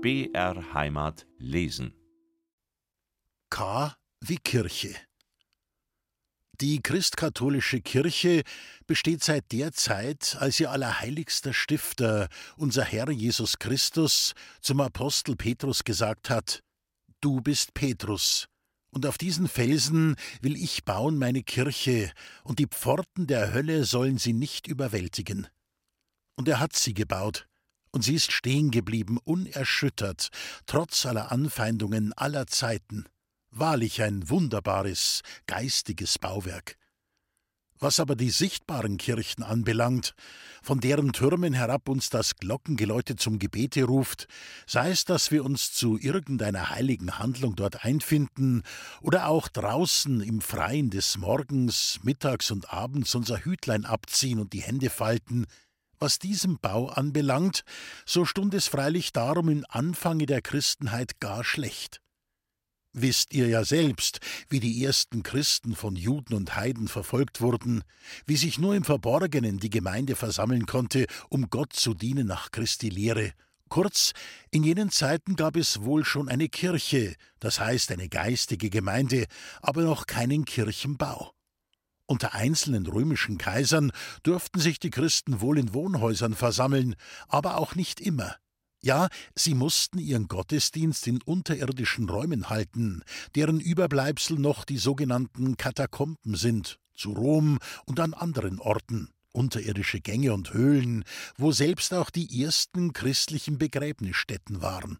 BR Heimat lesen. K wie Kirche. Die christkatholische Kirche besteht seit der Zeit, als ihr allerheiligster Stifter, unser Herr Jesus Christus, zum Apostel Petrus gesagt hat: Du bist Petrus, und auf diesen Felsen will ich bauen meine Kirche, und die Pforten der Hölle sollen sie nicht überwältigen. Und er hat sie gebaut, und sie ist stehen geblieben, unerschüttert, trotz aller Anfeindungen aller Zeiten. Wahrlich ein wunderbares, geistiges Bauwerk. Was aber die sichtbaren Kirchen anbelangt, von deren Türmen herab uns das Glockengeläute zum Gebete ruft, sei es, dass wir uns zu irgendeiner heiligen Handlung dort einfinden oder auch draußen im Freien des Morgens, Mittags und Abends unser Hütlein abziehen und die Hände falten, was diesem Bau anbelangt, so stund es freilich darum im Anfange der Christenheit gar schlecht. Wisst ihr ja selbst, wie die ersten Christen von Juden und Heiden verfolgt wurden, wie sich nur im Verborgenen die Gemeinde versammeln konnte, um Gott zu dienen nach Christi Lehre. Kurz, in jenen Zeiten gab es wohl schon eine Kirche, das heißt eine geistige Gemeinde, aber noch keinen Kirchenbau. Unter einzelnen römischen Kaisern durften sich die Christen wohl in Wohnhäusern versammeln, aber auch nicht immer. Ja, sie mussten ihren Gottesdienst in unterirdischen Räumen halten, deren Überbleibsel noch die sogenannten Katakomben sind, zu Rom und an anderen Orten, unterirdische Gänge und Höhlen, wo selbst auch die ersten christlichen Begräbnisstätten waren.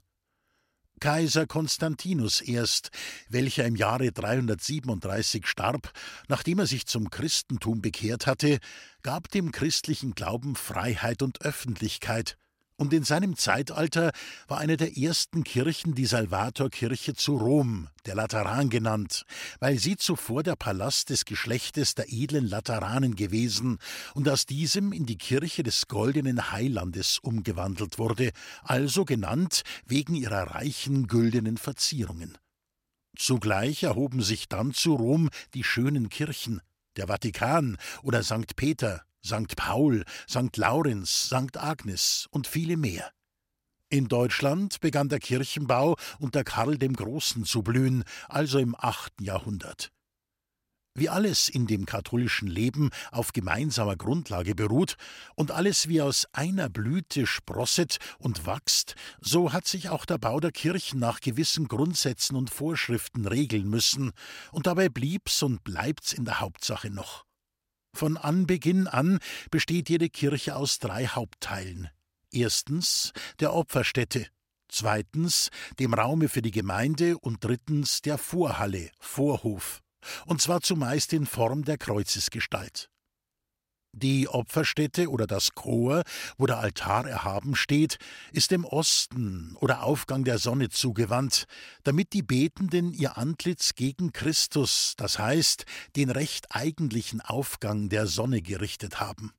Kaiser Konstantinus erst, welcher im Jahre 337 starb, nachdem er sich zum Christentum bekehrt hatte, gab dem christlichen Glauben Freiheit und Öffentlichkeit, und in seinem Zeitalter war eine der ersten Kirchen die Salvatorkirche zu Rom, der Lateran genannt, weil sie zuvor der Palast des Geschlechtes der edlen Lateranen gewesen und aus diesem in die Kirche des goldenen Heilandes umgewandelt wurde, also genannt wegen ihrer reichen güldenen Verzierungen. Zugleich erhoben sich dann zu Rom die schönen Kirchen, der Vatikan oder St. Peter, St. Paul, St. Laurenz, St. Agnes und viele mehr. In Deutschland begann der Kirchenbau unter Karl dem Großen zu blühen, also im achten Jahrhundert. Wie alles in dem katholischen Leben auf gemeinsamer Grundlage beruht und alles wie aus einer Blüte sprosset und wachst, so hat sich auch der Bau der Kirchen nach gewissen Grundsätzen und Vorschriften regeln müssen, und dabei blieb's und bleibt's in der Hauptsache noch. Von Anbeginn an besteht jede Kirche aus drei Hauptteilen. Erstens der Opferstätte, zweitens dem Raume für die Gemeinde und drittens der Vorhalle, Vorhof, und zwar zumeist in Form der Kreuzesgestalt. Die Opferstätte oder das Chor, wo der Altar erhaben steht, ist dem Osten oder Aufgang der Sonne zugewandt, damit die Betenden ihr Antlitz gegen Christus, das heißt den recht eigentlichen Aufgang der Sonne gerichtet haben.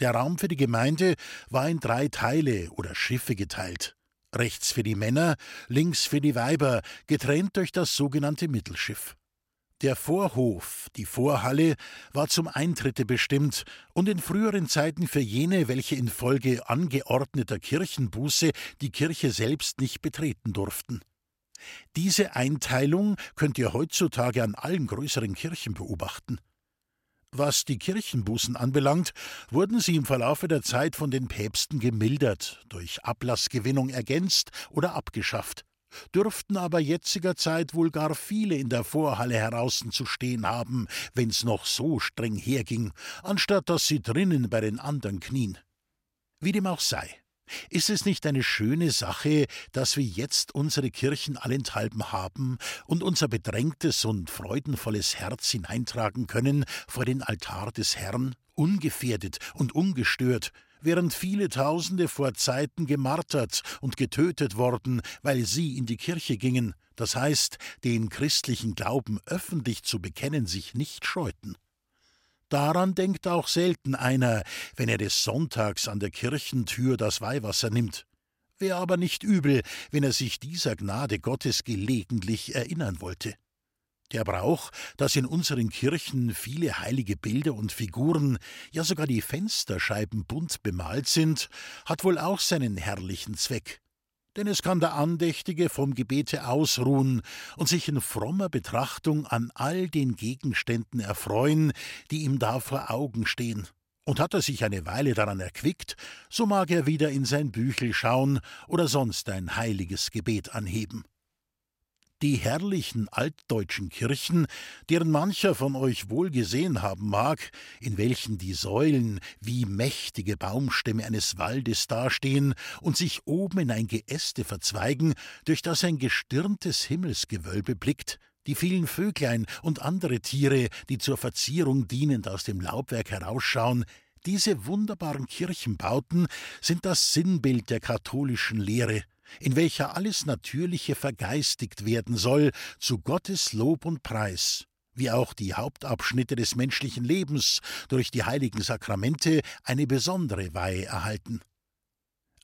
Der Raum für die Gemeinde war in drei Teile oder Schiffe geteilt. Rechts für die Männer, links für die Weiber, getrennt durch das sogenannte Mittelschiff. Der Vorhof, die Vorhalle, war zum Eintritte bestimmt und in früheren Zeiten für jene, welche infolge angeordneter Kirchenbuße die Kirche selbst nicht betreten durften. Diese Einteilung könnt ihr heutzutage an allen größeren Kirchen beobachten. Was die Kirchenbußen anbelangt, wurden sie im Verlaufe der Zeit von den Päpsten gemildert, durch Ablassgewinnung ergänzt oder abgeschafft dürften aber jetziger Zeit wohl gar viele in der Vorhalle heraußen zu stehen haben, wenn's noch so streng herging, anstatt dass sie drinnen bei den anderen knien. Wie dem auch sei. Ist es nicht eine schöne Sache, dass wir jetzt unsere Kirchen allenthalben haben und unser bedrängtes und freudenvolles Herz hineintragen können vor den Altar des Herrn, ungefährdet und ungestört, während viele Tausende vor Zeiten gemartert und getötet worden, weil sie in die Kirche gingen, das heißt, den christlichen Glauben öffentlich zu bekennen sich nicht scheuten. Daran denkt auch selten einer, wenn er des Sonntags an der Kirchentür das Weihwasser nimmt. Wäre aber nicht übel, wenn er sich dieser Gnade Gottes gelegentlich erinnern wollte. Der Brauch, dass in unseren Kirchen viele heilige Bilder und Figuren, ja sogar die Fensterscheiben bunt bemalt sind, hat wohl auch seinen herrlichen Zweck. denn es kann der Andächtige vom Gebete ausruhen und sich in frommer Betrachtung an all den Gegenständen erfreuen, die ihm da vor Augen stehen. Und hat er sich eine Weile daran erquickt, so mag er wieder in sein Büchel schauen oder sonst ein heiliges Gebet anheben die herrlichen altdeutschen Kirchen, deren mancher von euch wohl gesehen haben mag, in welchen die Säulen wie mächtige Baumstämme eines Waldes dastehen und sich oben in ein Geäste verzweigen, durch das ein gestirntes Himmelsgewölbe blickt, die vielen Vöglein und andere Tiere, die zur Verzierung dienend aus dem Laubwerk herausschauen, diese wunderbaren Kirchenbauten sind das Sinnbild der katholischen Lehre, in welcher alles Natürliche vergeistigt werden soll, zu Gottes Lob und Preis, wie auch die Hauptabschnitte des menschlichen Lebens durch die heiligen Sakramente eine besondere Weihe erhalten.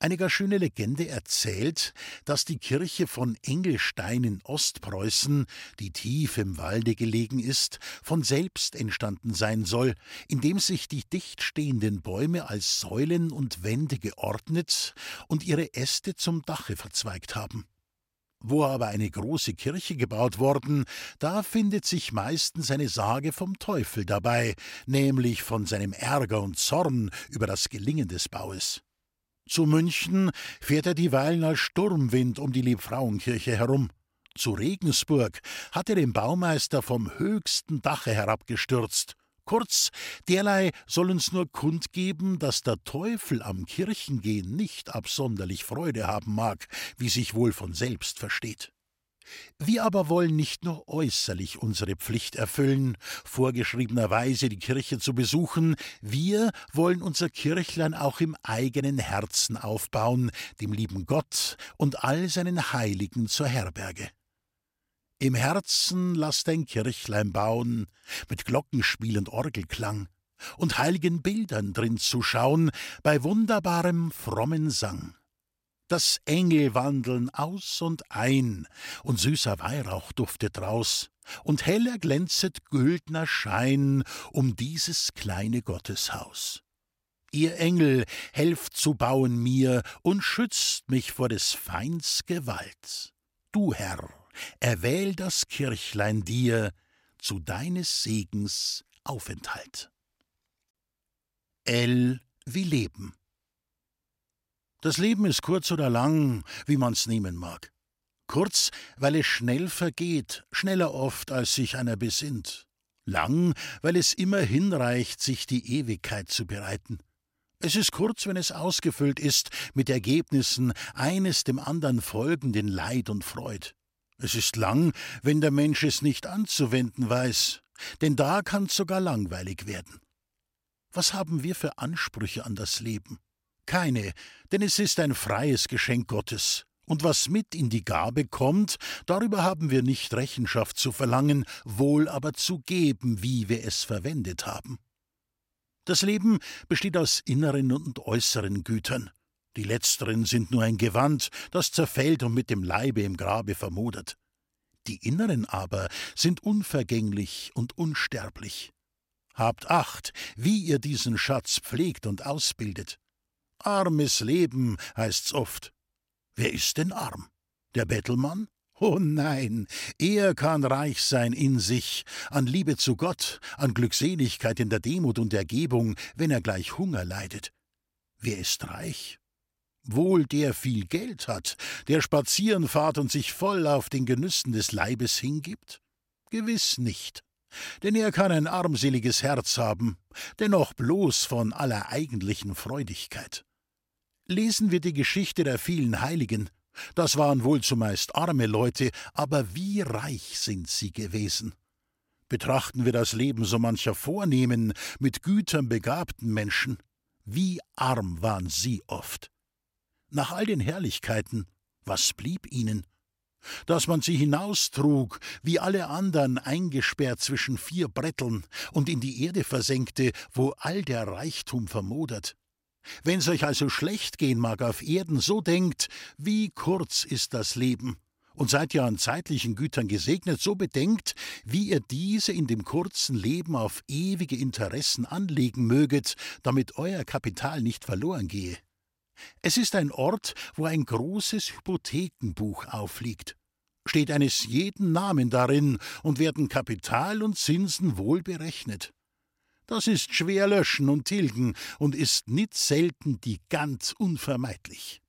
Eine gar schöne Legende erzählt, dass die Kirche von Engelstein in Ostpreußen, die tief im Walde gelegen ist, von selbst entstanden sein soll, indem sich die dicht stehenden Bäume als Säulen und Wände geordnet und ihre Äste zum Dache verzweigt haben. Wo aber eine große Kirche gebaut worden, da findet sich meistens eine Sage vom Teufel dabei, nämlich von seinem Ärger und Zorn über das Gelingen des Baues. Zu München fährt er dieweil als Sturmwind um die Liebfrauenkirche herum. Zu Regensburg hat er den Baumeister vom höchsten Dache herabgestürzt. Kurz, derlei soll uns nur kundgeben, dass der Teufel am Kirchengehen nicht absonderlich Freude haben mag, wie sich wohl von selbst versteht. Wir aber wollen nicht nur äußerlich unsere Pflicht erfüllen, vorgeschriebenerweise die Kirche zu besuchen, wir wollen unser Kirchlein auch im eigenen Herzen aufbauen, dem lieben Gott und all seinen Heiligen zur Herberge. Im Herzen lass dein Kirchlein bauen, mit Glockenspiel und Orgelklang, und heiligen Bildern drin zu schauen, bei wunderbarem frommen Sang dass Engel wandeln aus und ein, und süßer Weihrauch duftet draus, und heller glänzet güldner Schein um dieses kleine Gotteshaus. Ihr Engel, helft zu bauen mir und schützt mich vor des Feinds Gewalt. Du, Herr, erwähl das Kirchlein dir zu deines Segens Aufenthalt. L wie Leben. Das Leben ist kurz oder lang, wie man's nehmen mag. Kurz, weil es schnell vergeht, schneller oft, als sich einer besinnt. Lang, weil es immer hinreicht, sich die Ewigkeit zu bereiten. Es ist kurz, wenn es ausgefüllt ist mit Ergebnissen, eines dem andern folgenden Leid und Freud. Es ist lang, wenn der Mensch es nicht anzuwenden weiß, denn da kann's sogar langweilig werden. Was haben wir für Ansprüche an das Leben? Keine, denn es ist ein freies Geschenk Gottes. Und was mit in die Gabe kommt, darüber haben wir nicht Rechenschaft zu verlangen, wohl aber zu geben, wie wir es verwendet haben. Das Leben besteht aus inneren und äußeren Gütern. Die letzteren sind nur ein Gewand, das zerfällt und mit dem Leibe im Grabe vermodert. Die inneren aber sind unvergänglich und unsterblich. Habt Acht, wie ihr diesen Schatz pflegt und ausbildet. Armes Leben heißt's oft. Wer ist denn arm? Der Bettelmann? Oh nein, er kann reich sein in sich, an Liebe zu Gott, an Glückseligkeit in der Demut und Ergebung, wenn er gleich Hunger leidet. Wer ist reich? Wohl der viel Geld hat, der spazieren fahrt und sich voll auf den Genüssen des Leibes hingibt? Gewiss nicht denn er kann ein armseliges Herz haben, dennoch bloß von aller eigentlichen Freudigkeit. Lesen wir die Geschichte der vielen Heiligen. Das waren wohl zumeist arme Leute, aber wie reich sind sie gewesen. Betrachten wir das Leben so mancher vornehmen, mit Gütern begabten Menschen, wie arm waren sie oft. Nach all den Herrlichkeiten, was blieb ihnen? Dass man sie hinaustrug, wie alle andern eingesperrt zwischen vier Bretteln und in die Erde versenkte, wo all der Reichtum vermodert. Wenn's euch also schlecht gehen mag auf Erden, so denkt, wie kurz ist das Leben. Und seid ihr an zeitlichen Gütern gesegnet, so bedenkt, wie ihr diese in dem kurzen Leben auf ewige Interessen anlegen möget, damit euer Kapital nicht verloren gehe. Es ist ein Ort, wo ein großes Hypothekenbuch aufliegt. Steht eines jeden Namen darin und werden Kapital und Zinsen wohl berechnet. Das ist schwer löschen und tilgen und ist nicht selten die ganz unvermeidlich.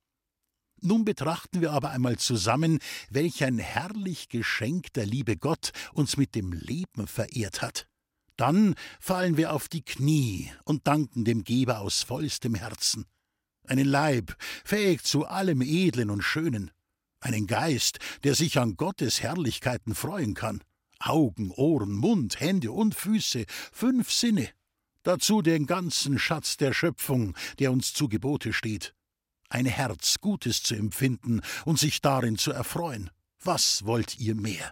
Nun betrachten wir aber einmal zusammen, welch ein herrlich Geschenk der liebe Gott uns mit dem Leben verehrt hat. Dann fallen wir auf die Knie und danken dem Geber aus vollstem Herzen. Einen Leib, fähig zu allem Edlen und Schönen. Einen Geist, der sich an Gottes Herrlichkeiten freuen kann. Augen, Ohren, Mund, Hände und Füße, fünf Sinne. Dazu den ganzen Schatz der Schöpfung, der uns zu Gebote steht. Ein Herz, Gutes zu empfinden und sich darin zu erfreuen. Was wollt ihr mehr?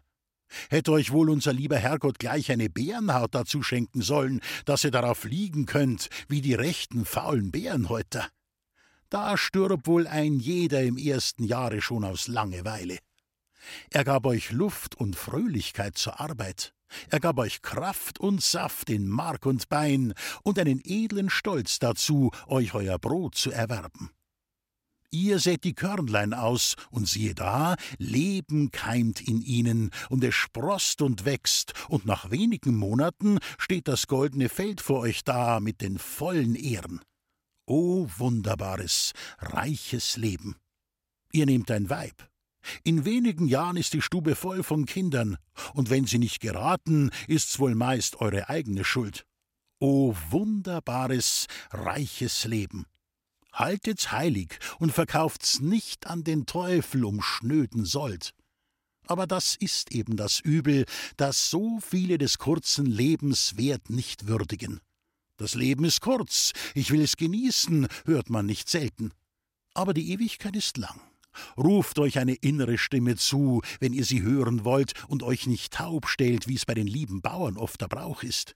Hätte euch wohl unser lieber Herrgott gleich eine Bärenhaut dazu schenken sollen, dass ihr darauf liegen könnt, wie die rechten faulen Bärenhäuter. Da stirbt wohl ein jeder im ersten Jahre schon aus Langeweile. Er gab euch Luft und Fröhlichkeit zur Arbeit. Er gab euch Kraft und Saft in Mark und Bein und einen edlen Stolz dazu, euch euer Brot zu erwerben. Ihr sät die Körnlein aus, und siehe da, Leben keimt in ihnen, und es sproßt und wächst, und nach wenigen Monaten steht das goldene Feld vor euch da mit den vollen Ehren. O wunderbares, reiches Leben! Ihr nehmt ein Weib. In wenigen Jahren ist die Stube voll von Kindern, und wenn sie nicht geraten, ist's wohl meist eure eigene Schuld. O wunderbares, reiches Leben! haltet's heilig und verkauft's nicht an den Teufel um schnöden Sold. Aber das ist eben das Übel, dass so viele des kurzen Lebens Wert nicht würdigen. Das Leben ist kurz, ich will es genießen, hört man nicht selten. Aber die Ewigkeit ist lang. Ruft euch eine innere Stimme zu, wenn ihr sie hören wollt und euch nicht taub stellt, wie es bei den lieben Bauern oft der Brauch ist.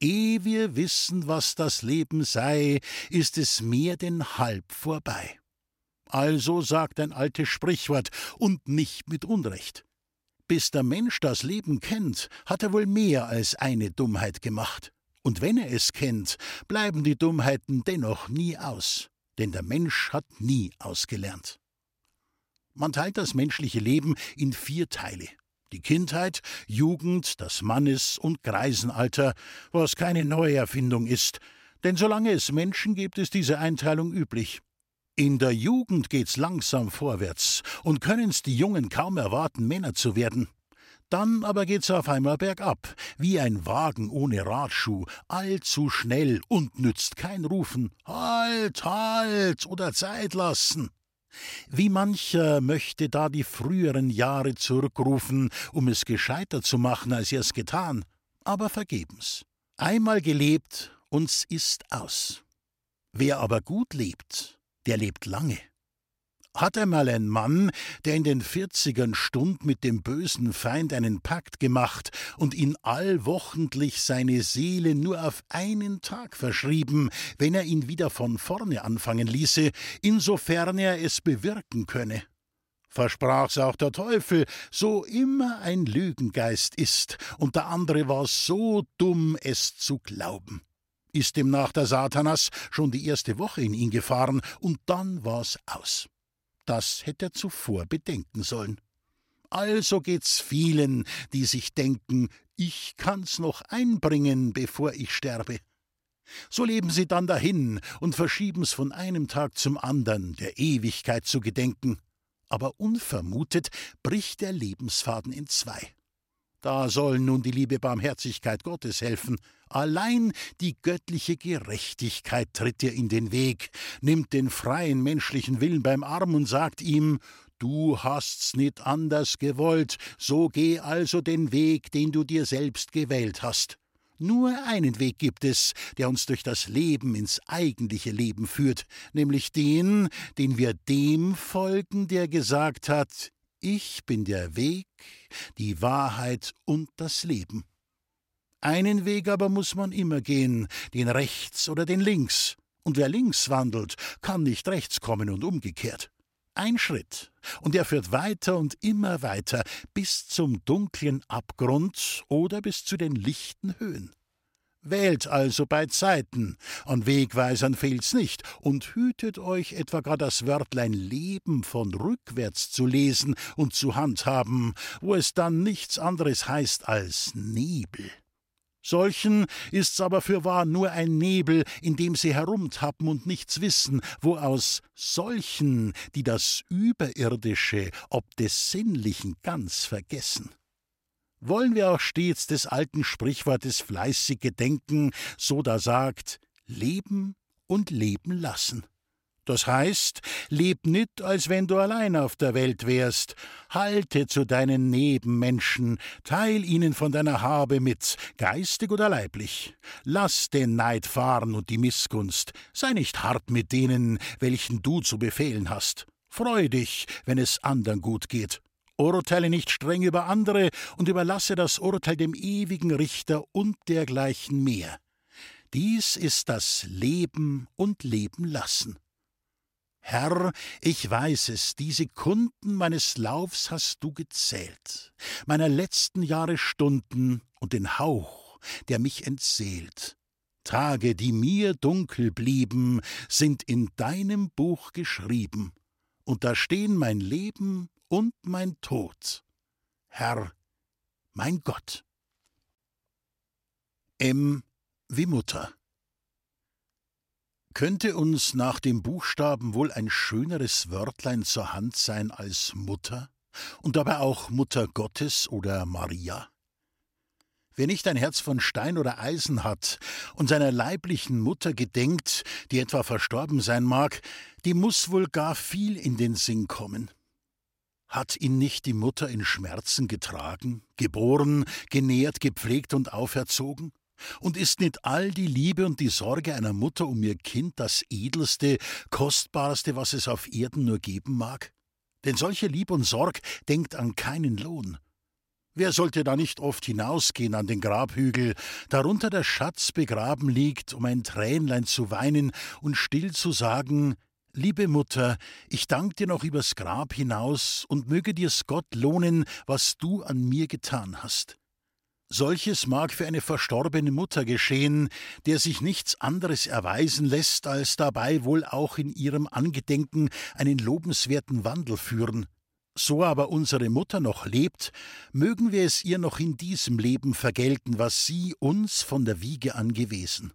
Ehe wir wissen, was das Leben sei, ist es mehr denn halb vorbei. Also sagt ein altes Sprichwort, und nicht mit Unrecht. Bis der Mensch das Leben kennt, hat er wohl mehr als eine Dummheit gemacht. Und wenn er es kennt, bleiben die Dummheiten dennoch nie aus, denn der Mensch hat nie ausgelernt. Man teilt das menschliche Leben in vier Teile. Die Kindheit, Jugend, das Mannes- und Greisenalter, was keine neue Erfindung ist, denn solange es Menschen gibt, ist diese Einteilung üblich. In der Jugend geht's langsam vorwärts und können's die Jungen kaum erwarten, Männer zu werden. Dann aber geht's auf einmal bergab, wie ein Wagen ohne Radschuh, allzu schnell und nützt kein Rufen. Halt, halt oder Zeit lassen. Wie mancher möchte da die früheren Jahre zurückrufen, um es gescheiter zu machen, als er es getan, aber vergebens. Einmal gelebt, uns ist aus. Wer aber gut lebt, der lebt lange hat einmal ein Mann, der in den vierzigern Stund mit dem bösen Feind einen Pakt gemacht und ihn allwochentlich seine Seele nur auf einen Tag verschrieben, wenn er ihn wieder von vorne anfangen ließe, insofern er es bewirken könne. Versprach's auch der Teufel, so immer ein Lügengeist ist, und der andere war so dumm, es zu glauben. Ist demnach der Satanas schon die erste Woche in ihn gefahren, und dann war's aus. Das hätte er zuvor bedenken sollen. Also geht's vielen, die sich denken, ich kann's noch einbringen, bevor ich sterbe. So leben sie dann dahin und verschieben's von einem Tag zum andern, der Ewigkeit zu gedenken. Aber unvermutet bricht der Lebensfaden in zwei. Da soll nun die liebe Barmherzigkeit Gottes helfen. Allein die göttliche Gerechtigkeit tritt dir in den Weg, nimmt den freien menschlichen Willen beim Arm und sagt ihm, Du hast's nicht anders gewollt, so geh also den Weg, den du dir selbst gewählt hast. Nur einen Weg gibt es, der uns durch das Leben ins eigentliche Leben führt, nämlich den, den wir dem folgen, der gesagt hat, ich bin der Weg, die Wahrheit und das Leben. Einen Weg aber muss man immer gehen, den rechts oder den links, und wer links wandelt, kann nicht rechts kommen und umgekehrt. Ein Schritt, und er führt weiter und immer weiter bis zum dunklen Abgrund oder bis zu den lichten Höhen. Wählt also bei Zeiten, an Wegweisern fehlt's nicht, und hütet euch etwa gar das Wörtlein Leben von rückwärts zu lesen und zu handhaben, wo es dann nichts anderes heißt als Nebel. Solchen ist's aber fürwahr nur ein Nebel, in dem sie herumtappen und nichts wissen, wo aus solchen, die das Überirdische ob des Sinnlichen ganz vergessen. Wollen wir auch stets des alten Sprichwortes fleißig gedenken, so da sagt, leben und leben lassen. Das heißt, leb nit, als wenn du allein auf der Welt wärst. Halte zu deinen Nebenmenschen, teil ihnen von deiner Habe mit, geistig oder leiblich. Lass den Neid fahren und die Missgunst. Sei nicht hart mit denen, welchen du zu befehlen hast. Freu dich, wenn es andern gut geht. Urteile nicht streng über andere und überlasse das Urteil dem ewigen Richter und dergleichen mehr. Dies ist das Leben und Leben lassen. Herr, ich weiß es, die Sekunden meines Laufs hast du gezählt, meiner letzten Jahre Stunden und den Hauch, der mich entseelt. Tage, die mir dunkel blieben, sind in deinem Buch geschrieben, und da stehen mein Leben und mein Tod. Herr, mein Gott. M wie Mutter. Könnte uns nach dem Buchstaben wohl ein schöneres Wörtlein zur Hand sein als Mutter? Und dabei auch Mutter Gottes oder Maria? Wer nicht ein Herz von Stein oder Eisen hat und seiner leiblichen Mutter gedenkt, die etwa verstorben sein mag, die muss wohl gar viel in den Sinn kommen. Hat ihn nicht die Mutter in Schmerzen getragen, geboren, genährt, gepflegt und auferzogen? Und ist nicht all die Liebe und die Sorge einer Mutter um ihr Kind das edelste, kostbarste, was es auf Erden nur geben mag? Denn solche Lieb und Sorg denkt an keinen Lohn. Wer sollte da nicht oft hinausgehen an den Grabhügel, darunter der Schatz begraben liegt, um ein Tränlein zu weinen und still zu sagen, Liebe Mutter, ich dank dir noch übers Grab hinaus und möge dir's Gott lohnen, was du an mir getan hast. Solches mag für eine verstorbene Mutter geschehen, der sich nichts anderes erweisen lässt, als dabei wohl auch in ihrem Angedenken einen lobenswerten Wandel führen. So aber unsere Mutter noch lebt, mögen wir es ihr noch in diesem Leben vergelten, was sie uns von der Wiege an gewesen.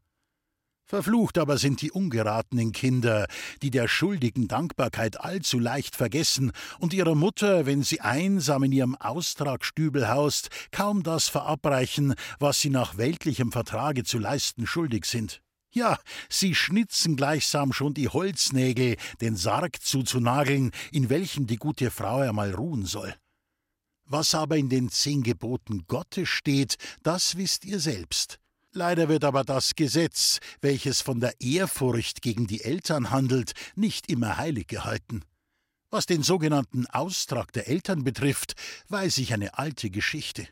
Verflucht aber sind die ungeratenen Kinder, die der schuldigen Dankbarkeit allzu leicht vergessen und ihrer Mutter, wenn sie einsam in ihrem Austragstübel haust, kaum das verabreichen, was sie nach weltlichem Vertrage zu leisten schuldig sind. Ja, sie schnitzen gleichsam schon die Holznägel, den Sarg zuzunageln, in welchem die gute Frau einmal ruhen soll. Was aber in den zehn Geboten Gottes steht, das wisst ihr selbst. Leider wird aber das Gesetz, welches von der Ehrfurcht gegen die Eltern handelt, nicht immer heilig gehalten. Was den sogenannten Austrag der Eltern betrifft, weiß ich eine alte Geschichte.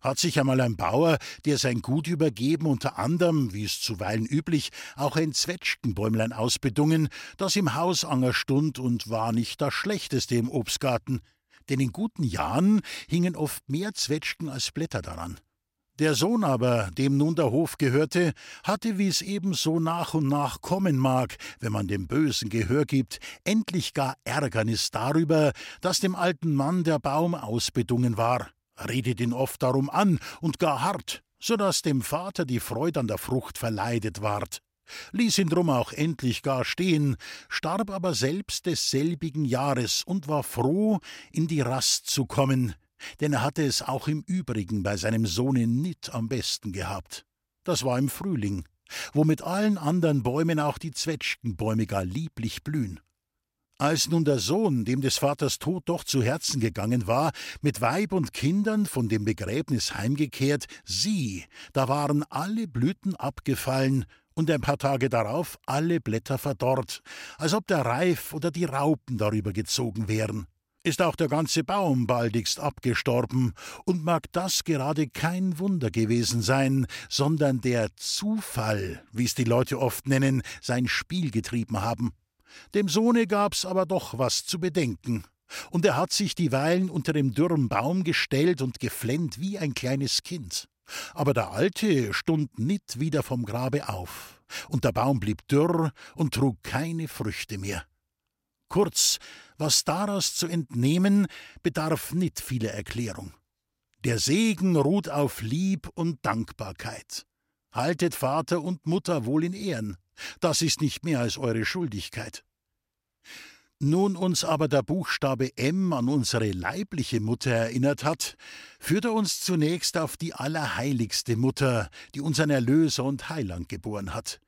Hat sich einmal ein Bauer, der sein Gut übergeben, unter anderem, wie es zuweilen üblich, auch ein Zwetschgenbäumlein ausbedungen, das im Hausanger stund und war nicht das schlechteste im Obstgarten, denn in guten Jahren hingen oft mehr Zwetschgen als Blätter daran. Der Sohn aber, dem nun der Hof gehörte, hatte, wie es eben so nach und nach kommen mag, wenn man dem Bösen Gehör gibt, endlich gar Ärgernis darüber, dass dem alten Mann der Baum ausbedungen war, redet ihn oft darum an und gar hart, so dass dem Vater die Freude an der Frucht verleidet ward. Ließ ihn drum auch endlich gar stehen, starb aber selbst desselbigen Jahres und war froh, in die Rast zu kommen, denn er hatte es auch im Übrigen bei seinem Sohne nit am besten gehabt. Das war im Frühling, wo mit allen anderen Bäumen auch die Zwetschgenbäume gar lieblich blühen. Als nun der Sohn, dem des Vaters Tod doch zu Herzen gegangen war, mit Weib und Kindern von dem Begräbnis heimgekehrt, sieh, da waren alle Blüten abgefallen und ein paar Tage darauf alle Blätter verdorrt, als ob der Reif oder die Raupen darüber gezogen wären ist auch der ganze Baum baldigst abgestorben, und mag das gerade kein Wunder gewesen sein, sondern der Zufall, wie's die Leute oft nennen, sein Spiel getrieben haben. Dem Sohne gab's aber doch was zu bedenken, und er hat sich dieweil unter dem dürren Baum gestellt und geflennt wie ein kleines Kind. Aber der Alte stund nicht wieder vom Grabe auf, und der Baum blieb dürr und trug keine Früchte mehr. Kurz, was daraus zu entnehmen, bedarf nicht vieler Erklärung. Der Segen ruht auf Lieb und Dankbarkeit. Haltet Vater und Mutter wohl in Ehren. Das ist nicht mehr als eure Schuldigkeit. Nun uns aber der Buchstabe M an unsere leibliche Mutter erinnert hat, führt er uns zunächst auf die allerheiligste Mutter, die unseren Erlöser und Heiland geboren hat.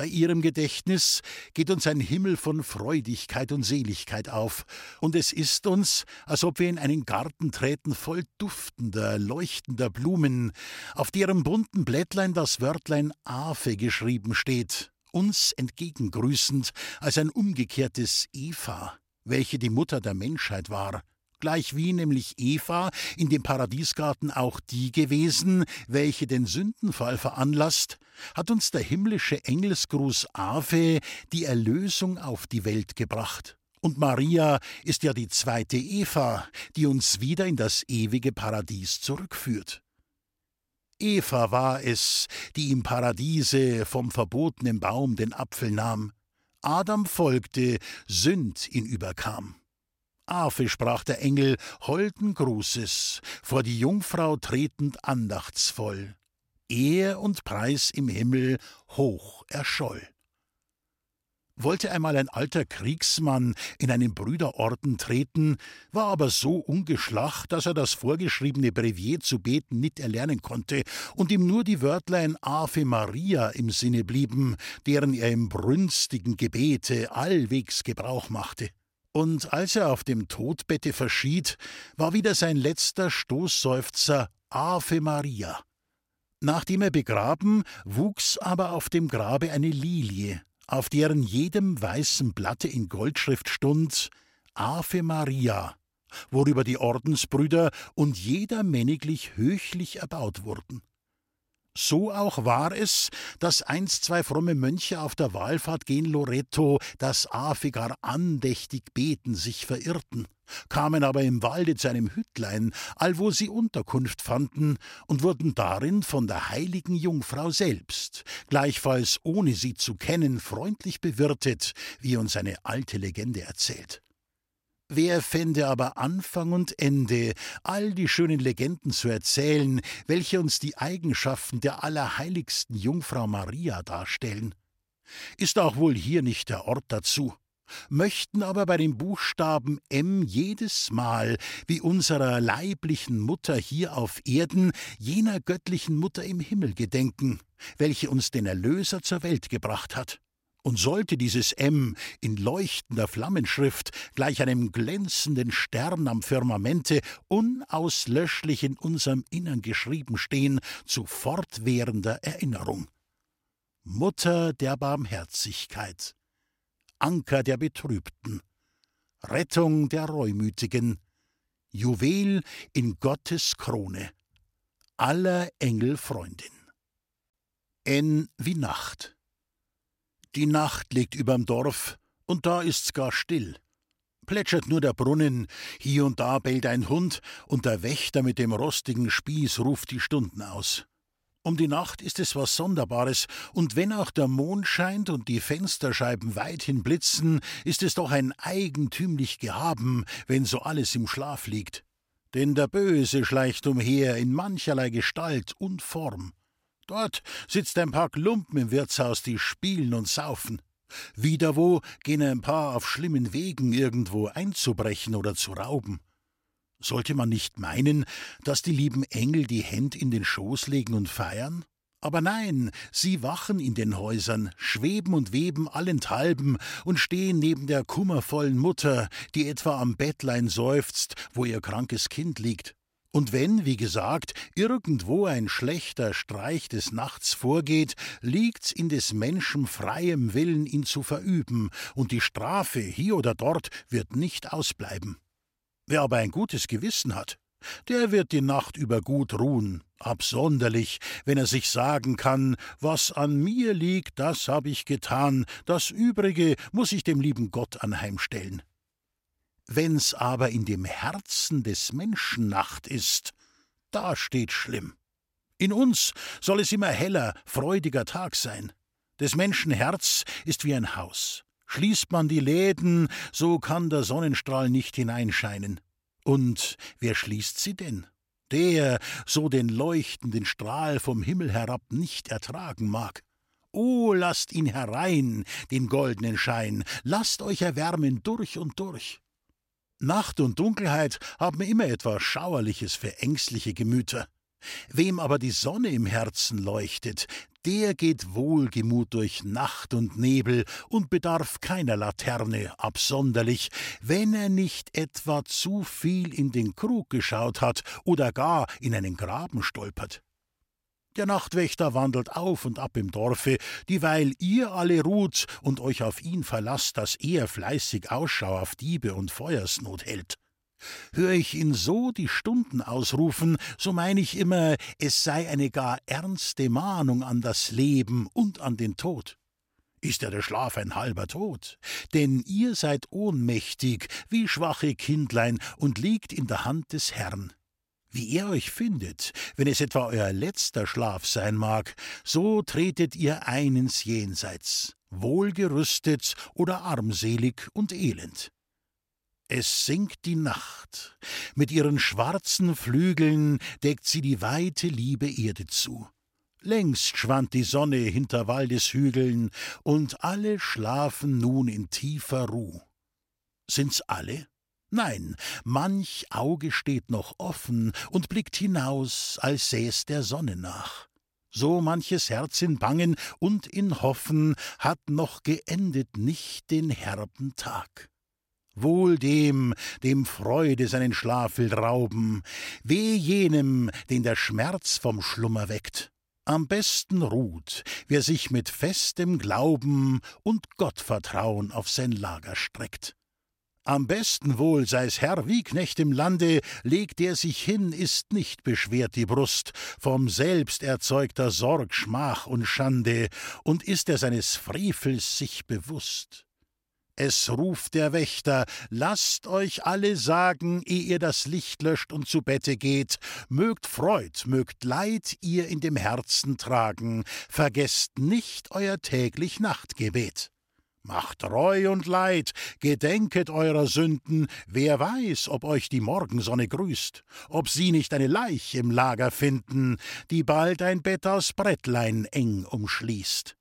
Bei ihrem Gedächtnis geht uns ein Himmel von Freudigkeit und Seligkeit auf, und es ist uns, als ob wir in einen Garten treten voll duftender, leuchtender Blumen, auf deren bunten Blättlein das Wörtlein Ave geschrieben steht, uns entgegengrüßend als ein umgekehrtes Eva, welche die Mutter der Menschheit war gleichwie nämlich Eva in dem Paradiesgarten auch die gewesen, welche den Sündenfall veranlasst, hat uns der himmlische Engelsgruß Ave die Erlösung auf die Welt gebracht. Und Maria ist ja die zweite Eva, die uns wieder in das ewige Paradies zurückführt. Eva war es, die im Paradiese vom verbotenen Baum den Apfel nahm. Adam folgte, Sünd ihn überkam. Ave, sprach der Engel, holden Grußes, vor die Jungfrau tretend andachtsvoll. Ehr und Preis im Himmel hoch erscholl. Wollte einmal ein alter Kriegsmann in einen Brüderorden treten, war aber so ungeschlacht, dass er das vorgeschriebene Brevier zu beten nicht erlernen konnte und ihm nur die Wörtlein Ave Maria im Sinne blieben, deren er im brünstigen Gebete allwegs Gebrauch machte. Und als er auf dem Todbette verschied, war wieder sein letzter Stoßseufzer Ave Maria. Nachdem er begraben, wuchs aber auf dem Grabe eine Lilie, auf deren jedem weißen Blatte in Goldschrift stund Ave Maria, worüber die Ordensbrüder und jeder männiglich höchlich erbaut wurden. So auch war es, dass einst zwei fromme Mönche auf der Wallfahrt gen Loreto das Ave gar andächtig beten sich verirrten, kamen aber im Walde zu einem Hüttlein, allwo sie Unterkunft fanden, und wurden darin von der heiligen Jungfrau selbst, gleichfalls ohne sie zu kennen, freundlich bewirtet, wie uns eine alte Legende erzählt. Wer fände aber Anfang und Ende, all die schönen Legenden zu erzählen, welche uns die Eigenschaften der allerheiligsten Jungfrau Maria darstellen? Ist auch wohl hier nicht der Ort dazu möchten aber bei dem Buchstaben M jedes Mal, wie unserer leiblichen Mutter hier auf Erden, jener göttlichen Mutter im Himmel gedenken, welche uns den Erlöser zur Welt gebracht hat. Und sollte dieses M in leuchtender Flammenschrift gleich einem glänzenden Stern am Firmamente unauslöschlich in unserem Innern geschrieben stehen, zu fortwährender Erinnerung. Mutter der Barmherzigkeit, Anker der Betrübten, Rettung der Reumütigen, Juwel in Gottes Krone, aller Engel Freundin. N wie Nacht. Die Nacht liegt überm Dorf, und da ist's gar still. Plätschert nur der Brunnen, hier und da bellt ein Hund, und der Wächter mit dem rostigen Spieß ruft die Stunden aus. Um die Nacht ist es was Sonderbares, und wenn auch der Mond scheint und die Fensterscheiben weithin blitzen, ist es doch ein eigentümlich Gehaben, wenn so alles im Schlaf liegt. Denn der Böse schleicht umher in mancherlei Gestalt und Form. Dort sitzt ein paar Klumpen im Wirtshaus, die spielen und saufen. Wieder wo gehen ein paar auf schlimmen Wegen irgendwo einzubrechen oder zu rauben. Sollte man nicht meinen, dass die lieben Engel die Händ in den Schoß legen und feiern? Aber nein, sie wachen in den Häusern, schweben und weben allenthalben und stehen neben der kummervollen Mutter, die etwa am Bettlein seufzt, wo ihr krankes Kind liegt. Und wenn, wie gesagt, irgendwo ein schlechter Streich des Nachts vorgeht, liegt's in des Menschen freiem Willen, ihn zu verüben, und die Strafe hier oder dort wird nicht ausbleiben. Wer aber ein gutes Gewissen hat, der wird die Nacht über gut ruhen, absonderlich, wenn er sich sagen kann, was an mir liegt, das hab ich getan, das übrige muss ich dem lieben Gott anheimstellen. Wenn's aber in dem Herzen des Menschen Nacht ist, da steht schlimm. In uns soll es immer heller, freudiger Tag sein. Des Menschen Herz ist wie ein Haus. Schließt man die Läden, so kann der Sonnenstrahl nicht hineinscheinen. Und wer schließt sie denn? Der so den leuchtenden Strahl vom Himmel herab nicht ertragen mag. O lasst ihn herein, den goldenen Schein, lasst euch erwärmen durch und durch. Nacht und Dunkelheit haben immer etwas Schauerliches für ängstliche Gemüter. Wem aber die Sonne im Herzen leuchtet, der geht wohlgemut durch Nacht und Nebel und bedarf keiner Laterne absonderlich, wenn er nicht etwa zu viel in den Krug geschaut hat oder gar in einen Graben stolpert. Der Nachtwächter wandelt auf und ab im Dorfe, dieweil ihr alle ruht und euch auf ihn verlasst, dass er fleißig Ausschau auf Diebe und Feuersnot hält. Hör ich ihn so die Stunden ausrufen, so mein ich immer, es sei eine gar ernste Mahnung an das Leben und an den Tod. Ist ja der Schlaf ein halber Tod? Denn ihr seid ohnmächtig, wie schwache Kindlein, und liegt in der Hand des Herrn. Wie er euch findet, wenn es etwa euer letzter Schlaf sein mag, so tretet ihr ein ins Jenseits, wohlgerüstet oder armselig und elend. Es sinkt die Nacht, mit ihren schwarzen Flügeln deckt sie die weite liebe Erde zu. Längst schwand die Sonne hinter Waldeshügeln, und alle schlafen nun in tiefer Ruh. Sind's alle? Nein, manch Auge steht noch offen und blickt hinaus, als säß der Sonne nach. So manches Herz in Bangen und in Hoffen hat noch geendet nicht den herben Tag. Wohl dem, dem Freude seinen Schlaf will rauben, weh jenem, den der Schmerz vom Schlummer weckt. Am besten ruht, wer sich mit festem Glauben und Gottvertrauen auf sein Lager streckt. Am besten wohl sei's Herr wie Knecht im Lande, legt er sich hin, ist nicht beschwert die Brust, vom selbst erzeugter Sorg, Schmach und Schande, und ist er seines Frevels sich bewusst. Es ruft der Wächter, lasst euch alle sagen, ehe ihr das Licht löscht und zu Bette geht, mögt Freud, mögt Leid ihr in dem Herzen tragen, vergesst nicht euer täglich Nachtgebet. Macht Reu und Leid, gedenket eurer Sünden, wer weiß, ob euch die Morgensonne grüßt, ob sie nicht eine Leich im Lager finden, die bald ein Bett aus Brettlein eng umschließt.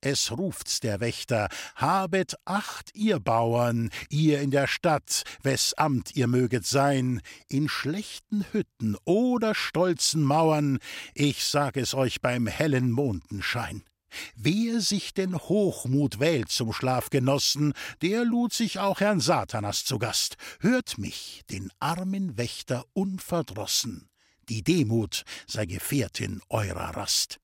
Es ruft's der Wächter, habet Acht, ihr Bauern, ihr in der Stadt, wes Amt ihr möget sein, in schlechten Hütten oder stolzen Mauern, ich sag es euch beim hellen Mondenschein. Wer sich den Hochmut wählt zum Schlafgenossen, der lud sich auch Herrn Satanas zu Gast. Hört mich, den armen Wächter unverdrossen. Die Demut sei Gefährtin eurer Rast.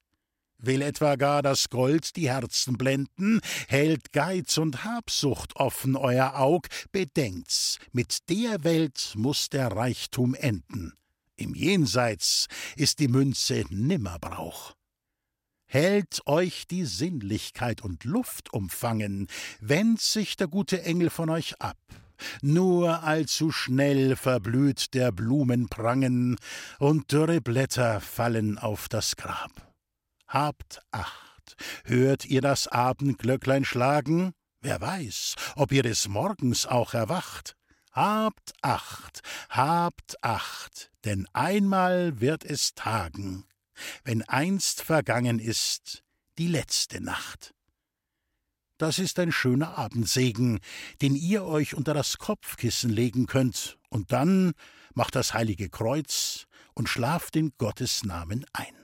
Will etwa gar das Gold die Herzen blenden, hält Geiz und Habsucht offen euer Aug, bedenkt's, mit der Welt muss der Reichtum enden. Im Jenseits ist die Münze nimmer Brauch. Hält euch die Sinnlichkeit und Luft umfangen, wendet sich der gute Engel von euch ab. Nur allzu schnell verblüht der Blumen Prangen, und dürre Blätter fallen auf das Grab. Habt Acht, hört ihr das Abendglöcklein schlagen? Wer weiß, ob ihr des Morgens auch erwacht. Habt Acht, habt Acht, denn einmal wird es tagen, wenn einst vergangen ist die letzte Nacht. Das ist ein schöner Abendsegen, den ihr euch unter das Kopfkissen legen könnt, und dann macht das heilige Kreuz und schlaft in Gottes Namen ein.